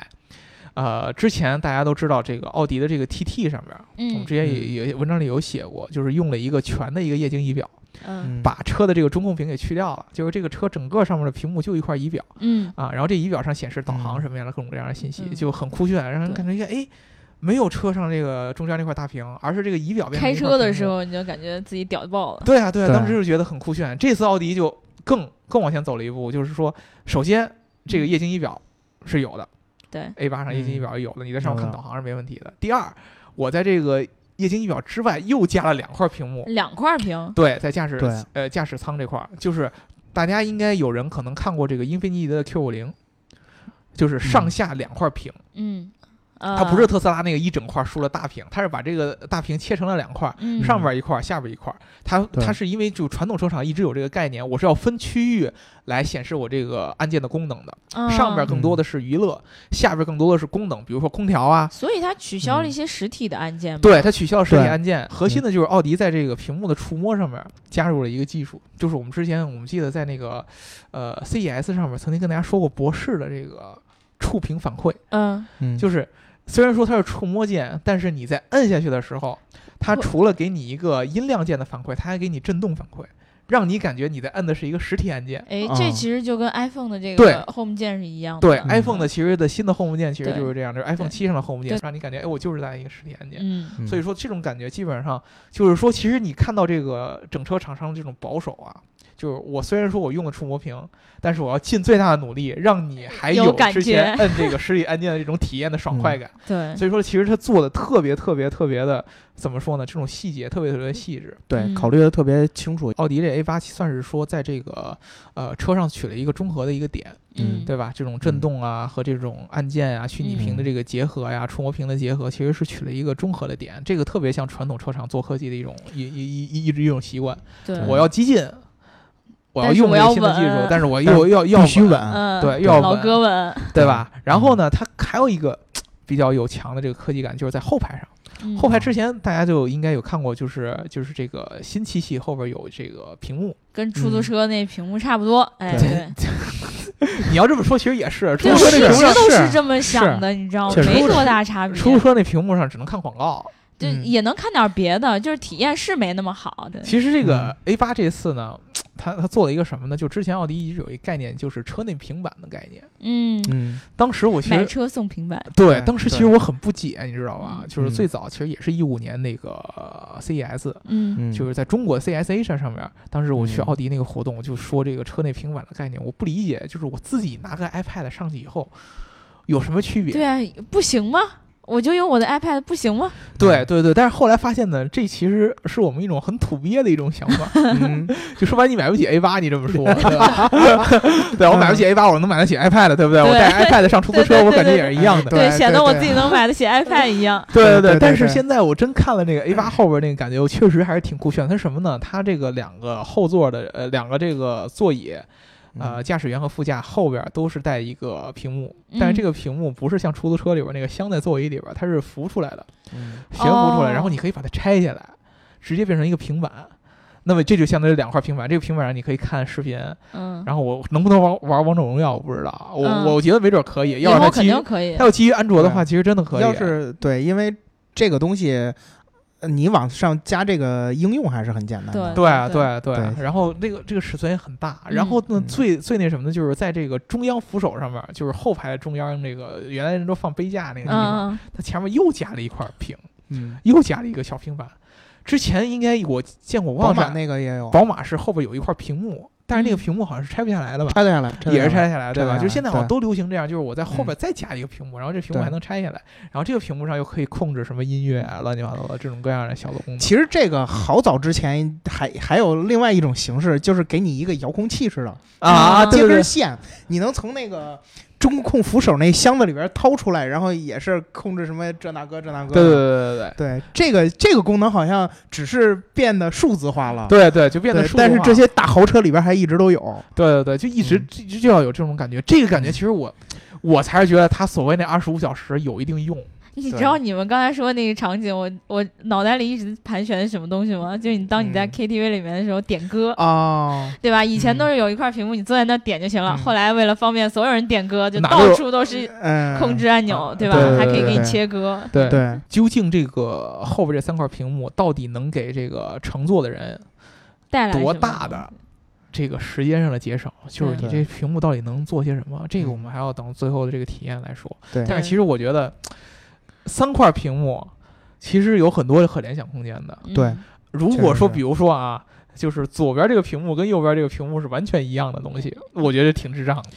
呃，之前大家都知道这个奥迪的这个 TT 上边，嗯，我们之前也也文章里有写过，就是用了一个全的一个液晶仪表，嗯，把车的这个中控屏给去掉了，就是这个车整个上面的屏幕就一块仪表，嗯。啊，然后这仪表上显示导航什么样的各种各样的信息，嗯。就很酷炫，让人感觉哎，没有车上这个中间那块大屏，而是这个仪表变成开车的时候你就感觉自己屌爆了。对啊，对啊，当时就觉得很酷炫。这次奥迪就更更往前走了一步，就是说，首先这个液晶仪表是有的。对，A 八上液晶仪表是有的，你在上面看导航是没问题的。第二，我在这个液晶仪表之外又加了两块屏幕，两块屏。对，在驾驶呃驾驶舱这块儿，就是大家应该有人可能看过这个英菲尼迪的 Q 五零，就是上下两块屏。嗯。它不是特斯拉那个一整块竖了大屏，它是把这个大屏切成了两块，上边一块，下边一块。它它是因为就传统车厂一直有这个概念，我是要分区域来显示我这个按键的功能的。上边更多的是娱乐，下边更多的是功能，比如说空调啊。所以它取消了一些实体的按键。对，它取消了实体按键。核心的就是奥迪在这个屏幕的触摸上面加入了一个技术，就是我们之前我们记得在那个呃 CES 上面曾经跟大家说过博士的这个触屏反馈。嗯嗯，就是。虽然说它是触摸键，但是你在摁下去的时候，它除了给你一个音量键的反馈，它还给你震动反馈，让你感觉你在摁的是一个实体按键。哎，这其实就跟 iPhone 的这个 Home 键是一样的。对，iPhone 的其实的新的 Home 键其实就是这样，就是 iPhone 七上的 Home 键，让你感觉哎，我就是在一个实体按键。嗯，所以说这种感觉基本上就是说，其实你看到这个整车厂商这种保守啊。就是我虽然说我用了触摸屏，但是我要尽最大的努力，让你还有之前摁这个实体按键的这种体验的爽快感。对，所以说其实它做的特别特别特别的，怎么说呢？这种细节特别特别细致，对，考虑的特别清楚。奥迪这 A 八算是说在这个呃车上取了一个中和的一个点，嗯，对吧？这种震动啊和这种按键啊、虚拟屏的这个结合呀、触摸屏的结合，其实是取了一个中和的点。这个特别像传统车厂做科技的一种一一一一直一种习惯。对，我要激进。我要用这新的技术，但是我又要要必须稳，对，要老哥稳，对吧？然后呢，它还有一个比较有强的这个科技感，就是在后排上。后排之前大家就应该有看过，就是就是这个新七系后边有这个屏幕，跟出租车那屏幕差不多。哎，对，你要这么说，其实也是，出租车那屏幕上都是这么想的，你知道吗？没多大差别。出租车那屏幕上只能看广告。就也能看点别的，就是体验是没那么好的。其实这个 A 八这次呢，它它做了一个什么呢？就之前奥迪一直有一个概念，就是车内平板的概念。嗯嗯。当时我其实买车送平板。对，当时其实我很不解，你知道吧？就是最早其实也是一五年那个 CES，嗯，就是在中国 CES A 上上面，当时我去奥迪那个活动，就说这个车内平板的概念，我不理解，就是我自己拿个 iPad 上去以后有什么区别？对啊，不行吗？我就用我的 iPad 不行吗？对对对，但是后来发现呢，这其实是我们一种很土鳖的一种想法。嗯 就说白，你买不起 A 八，你这么说，对 我买不起 A 八，我能买得起 iPad，对不对？我带 iPad 上出租车，我感觉也是一样的。对，显得我自己能买得起 iPad 一样。对对对，但是现在我真看了那个 A 八后边那个感觉，我确实还是挺酷炫。它什么呢？它这个两个后座的呃两个这个座椅。呃，驾驶员和副驾后边都是带一个屏幕，但是这个屏幕不是像出租车里边那个镶在座椅里边，它是浮出来的，悬浮出来，然后你可以把它拆下来，直接变成一个平板。那么这就相当于两块平板，这个平板上你可以看视频。嗯。然后我能不能玩玩王者荣耀，我不知道。我我觉得没准可以。要是它肯定可以。它要基于安卓的话，其实真的可以。要是对，因为这个东西。你往上加这个应用还是很简单的，对对对。然后那个这个尺寸也很大，然后呢最最那什么的，就是在这个中央扶手上面，就是后排中央那个原来人都放杯架那个地方，它前面又加了一块屏，嗯，又加了一个小平板。之前应该我见过，宝马那个也有，宝马是后边有一块屏幕。但是那个屏幕好像是拆不下来的吧？拆得下来，也是拆下来，对吧？就是现在好像都流行这样，就是我在后边再加一个屏幕，然后这屏幕还能拆下来，然后这个屏幕上又可以控制什么音乐啊，乱七八糟的这种各样的小的功能。其实这个好早之前还还有另外一种形式，就是给你一个遥控器似的啊，接根线，你能从那个。中控扶手那箱子里边掏出来，然后也是控制什么这那个这那个。对对对对对对，这个这个功能好像只是变得数字化了。对对，就变得数字化。但是这些大豪车里边还一直都有。对对对，就一直一直就要有这种感觉。这个感觉其实我我才是觉得它所谓那二十五小时有一定用。你知道你们刚才说那个场景，我我脑袋里一直盘旋什么东西吗？就是你当你在 KTV 里面的时候点歌啊，对吧？以前都是有一块屏幕，你坐在那点就行了。后来为了方便所有人点歌，就到处都是控制按钮，对吧？还可以给你切歌。对对，究竟这个后边这三块屏幕到底能给这个乘坐的人带来多大的这个时间上的节省？就是你这屏幕到底能做些什么？这个我们还要等最后的这个体验来说。对，但是其实我觉得。三块屏幕，其实有很多可联想空间的。对，如果说，比如说啊，就是左边这个屏幕跟右边这个屏幕是完全一样的东西，我觉得挺智障的。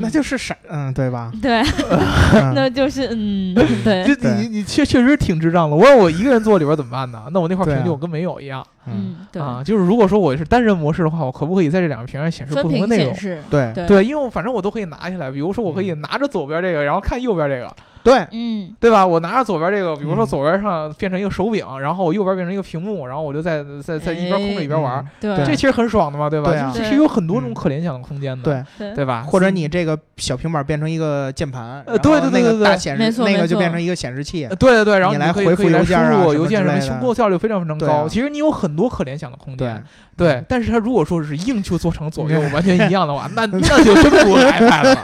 那就是傻，嗯，对吧？对，那就是嗯，对。就你你确确实挺智障的。我让我一个人坐里边怎么办呢？那我那块屏就跟没有一样。嗯，对啊，就是如果说我是单人模式的话，我可不可以在这两个屏上显示不同的内容？对对，因为我反正我都可以拿下来。比如说，我可以拿着左边这个，然后看右边这个。对，嗯，对吧？我拿着左边这个，比如说左边上变成一个手柄，然后我右边变成一个屏幕，然后我就在在在一边控制一边玩，对，这其实很爽的嘛，对吧？这是有很多种可联想的空间的，对对吧？或者你这个小平板变成一个键盘，呃，对对对对对，大显示那个就变成一个显示器，对对对，然后你来回复邮件啊，邮件什么，工作效率非常非常高。其实你有很多可联想的空间。对，但是它如果说是硬就做成左右完全一样的话，那 那就真不如 iPad 了，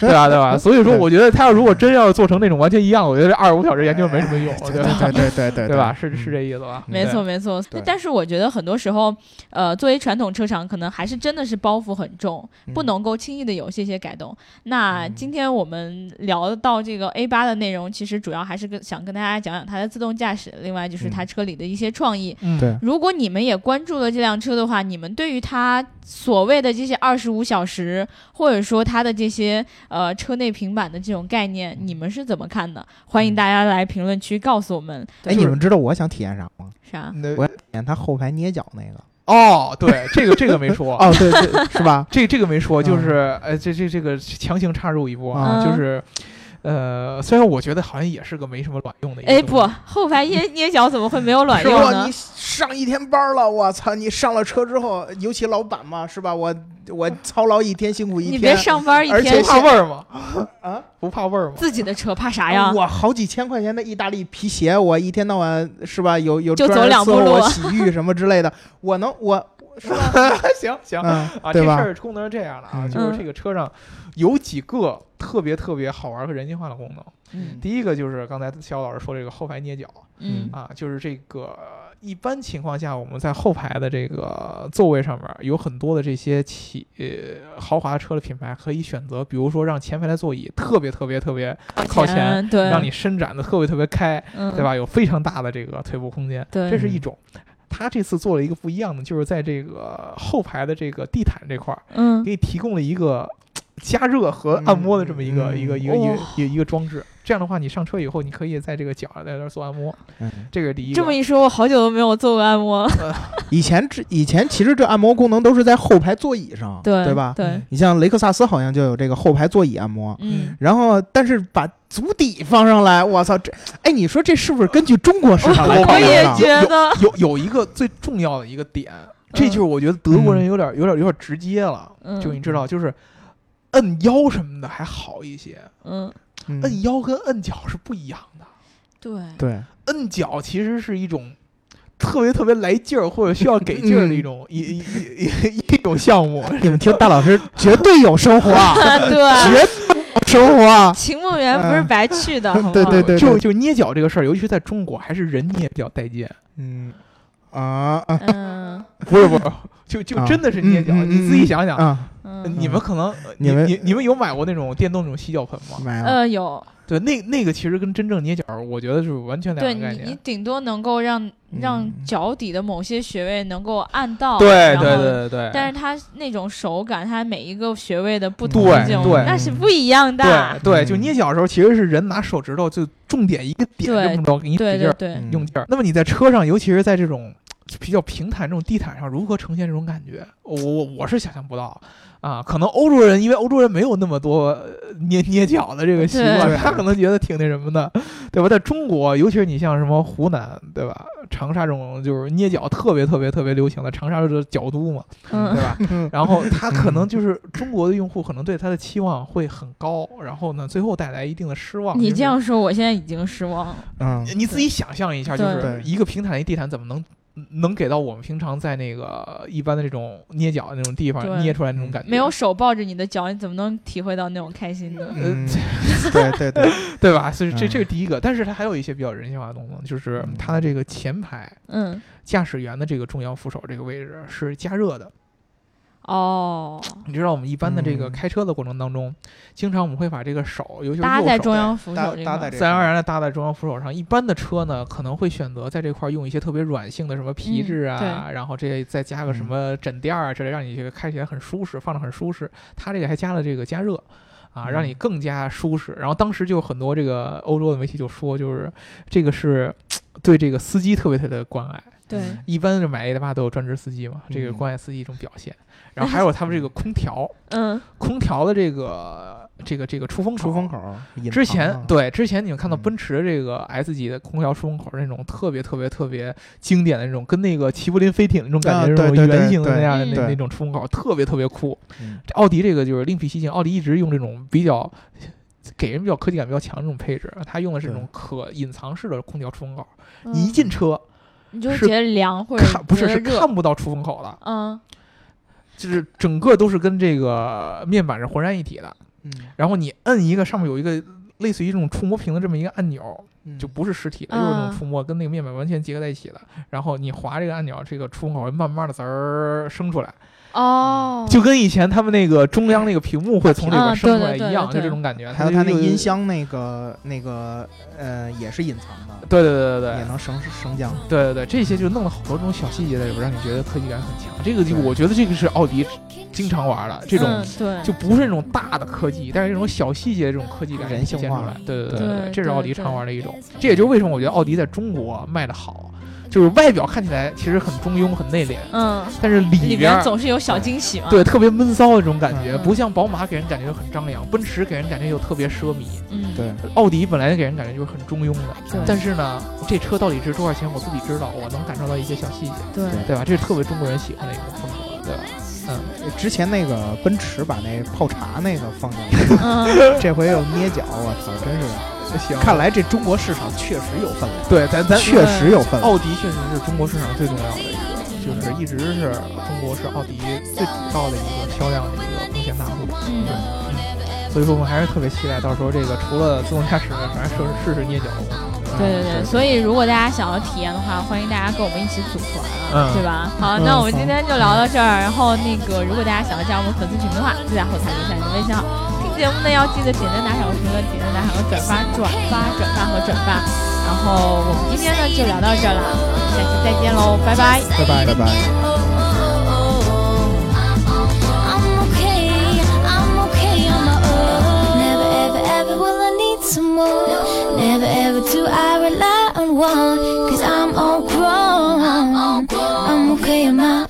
对吧？对吧？所以说，我觉得它要如果真要做成那种完全一样，我觉得这二十五小时研究没什么用，对吧？对对对对，对吧？是是这意思吧？没错没错。但是我觉得很多时候，呃，作为传统车厂，可能还是真的是包袱很重，不能够轻易的有些些改动。那今天我们聊到这个 A 八的内容，其实主要还是跟想跟大家讲讲它的自动驾驶，另外就是它车里的一些创意。嗯，对。如果你们也关注了这辆车。的话，你们对于它所谓的这些二十五小时，或者说它的这些呃车内平板的这种概念，你们是怎么看的？欢迎大家来评论区告诉我们。哎，你们知道我想体验啥吗？啥？我体验他后排捏脚那个。哦，对，这个这个没说。哦，对对，是吧？这这个没说，就是呃，这这这个强行插入一波啊，就是。呃，虽然我觉得好像也是个没什么卵用的。哎，不，后排捏捏脚怎么会没有卵用呢？你上一天班了，我操！你上了车之后，尤其老板嘛，是吧？我我操劳一天，辛苦一天。你别上班一天，不怕味儿吗？啊，不怕味儿吗？自己的车怕啥呀？我好几千块钱的意大利皮鞋，我一天到晚是吧？有有就走两步路，洗浴什么之类的，我能我是吧？行行啊，这事儿功能是这样的啊，就是这个车上有几个特别特别好玩和人性化的功能。第一个就是刚才肖老师说这个后排捏脚，嗯啊，就是这个一般情况下我们在后排的这个座位上面有很多的这些企呃豪华车的品牌可以选择，比如说让前排的座椅特别特别特别靠前，对，让你伸展的特别特别开，对吧？有非常大的这个腿部空间，对，这是一种。他这次做了一个不一样的，就是在这个后排的这个地毯这块儿，嗯，给你提供了一个加热和按摩的这么一个一个一个一个一个装置。这样的话，你上车以后，你可以在这个脚在那做按摩，这个是第一。这么一说，我好久都没有做过按摩。以前这以前其实这按摩功能都是在后排座椅上，对对吧？对。你像雷克萨斯好像就有这个后排座椅按摩，嗯。然后，但是把足底放上来，我操，这哎，你说这是不是根据中国市场来 考虑的？我也觉得有有一个最重要的一个点，这就是我觉得德国人有点有点有点直接了，就你知道，就是摁腰什么的还好一些，嗯。摁腰跟摁脚是不一样的，对。对，摁脚其实是一种特别特别来劲儿或者需要给劲儿的一种 一一一一种项目。你们听大老师绝对有生活，对，绝生活。秦梦圆不是白去的，对对对，就就捏脚这个事儿，尤其是在中国，还是人捏比较带劲。嗯啊，嗯，不是不是，就就真的是捏脚，你自己想想。你们可能 你们你你们有买过那种电动那种洗脚盆吗？没有。呃，有。对，那那个其实跟真正捏脚，我觉得是完全两个概念。对你，你顶多能够让让脚底的某些穴位能够按到。对对对对。但是它那种手感，它每一个穴位的不同，对对，那是不一样的。对对，就捏脚的时候，其实是人拿手指头就重点一个点这么着给你使劲儿用劲儿。那么你在车上，尤其是在这种比较平坦这种地毯上，如何呈现这种感觉？我我我是想象不到。啊，可能欧洲人因为欧洲人没有那么多捏捏脚的这个习惯，他可能觉得挺那什么的，对吧？在中国，尤其是你像什么湖南，对吧？长沙这种就是捏脚特别特别特别流行的，长沙就是脚都嘛，对吧？然后他可能 就是中国的用户可能对他的期望会很高，然后呢，最后带来一定的失望。你这样说，我现在已经失望了。嗯，你自己想象一下，就是一个平坦的地毯怎么能？能给到我们平常在那个一般的这种捏脚的那种地方捏出来那种感觉，没有手抱着你的脚，你怎么能体会到那种开心呢？嗯，对对 对，对吧？所以这这是第一个，但是它还有一些比较人性化的动作，就是它的这个前排，嗯，驾驶员的这个中央扶手这个位置是加热的。哦，你知道我们一般的这个开车的过程当中，经常我们会把这个手，尤其是搭在中央扶手，搭在自然而然的搭在中央扶手上。一般的车呢，可能会选择在这块用一些特别软性的什么皮质啊，然后这再加个什么枕垫啊之类，让你这个开起来很舒适，放着很舒适。它这个还加了这个加热，啊，让你更加舒适。然后当时就很多这个欧洲的媒体就说，就是这个是对这个司机特别特别的关爱。对，一般就买 A 八都有专职司机嘛，这个关爱司机一种表现。然后还有他们这个空调，嗯，空调的这个这个这个出风口，出风口。之前对之前你们看到奔驰的这个 S 级的空调出风口那种特别特别特别经典的那种，跟那个齐柏林飞艇那种感觉，那种圆形的那样的那那种出风口，特别特别酷。奥迪这个就是另辟蹊径，奥迪一直用这种比较给人比较科技感比较强这种配置，它用的是这种可隐藏式的空调出风口，你一进车你就觉得凉或者不是是看不到出风口的，嗯。就是整个都是跟这个面板是浑然一体的，嗯，然后你摁一个上面有一个类似于这种触摸屏的这么一个按钮，就不是实体的，又是那种触摸，跟那个面板完全结合在一起的。然后你划这个按钮，这个出风口会慢慢的滋儿升出来。哦，就跟以前他们那个中央那个屏幕会从里边升出来一样，就这种感觉。还有它那音箱那个那个呃也是隐藏的。对对对对对，也能升升降。对对对，这些就弄了好多这种小细节在里边，让你觉得科技感很强。这个就我觉得这个是奥迪经常玩的这种，对，就不是那种大的科技，但是这种小细节这种科技感人性化出来。对对对，这是奥迪常玩的一种。这也就是为什么我觉得奥迪在中国卖的好。就是外表看起来其实很中庸、很内敛，嗯，但是里边总是有小惊喜嘛。对，特别闷骚的这种感觉，不像宝马给人感觉很张扬，奔驰给人感觉又特别奢靡。嗯，对。奥迪本来给人感觉就是很中庸的，但是呢，这车到底值多少钱，我自己知道，我能感受到一些小细节，对，对吧？这是特别中国人喜欢的一种风格，对吧？嗯，之前那个奔驰把那泡茶那个放进去，这回又捏脚，我操，真是。行，看来这中国市场确实有分量。对，咱咱确实有分量。奥迪确实是中国市场最重要的一个，就是一直是中国是奥迪最主要的一个销量的一个贡献大户。嗯，对，嗯，所以说我们还是特别期待到时候这个除了自动驾驶，反正试试试捏脚。对对对，所以如果大家想要体验的话，欢迎大家跟我们一起组团啊，对吧？好，那我们今天就聊到这儿。然后那个，如果大家想要加入我们粉丝群的话，就在后台留下你的微信号。节目呢要记得点赞、打赏和评论，点赞、打赏和转发，转发、转发和转发。然后我们今天呢就聊到这了，下期再见喽，拜拜，拜拜，拜拜。Never ever do I rely on one, cause I'm all grown. I'm okay on my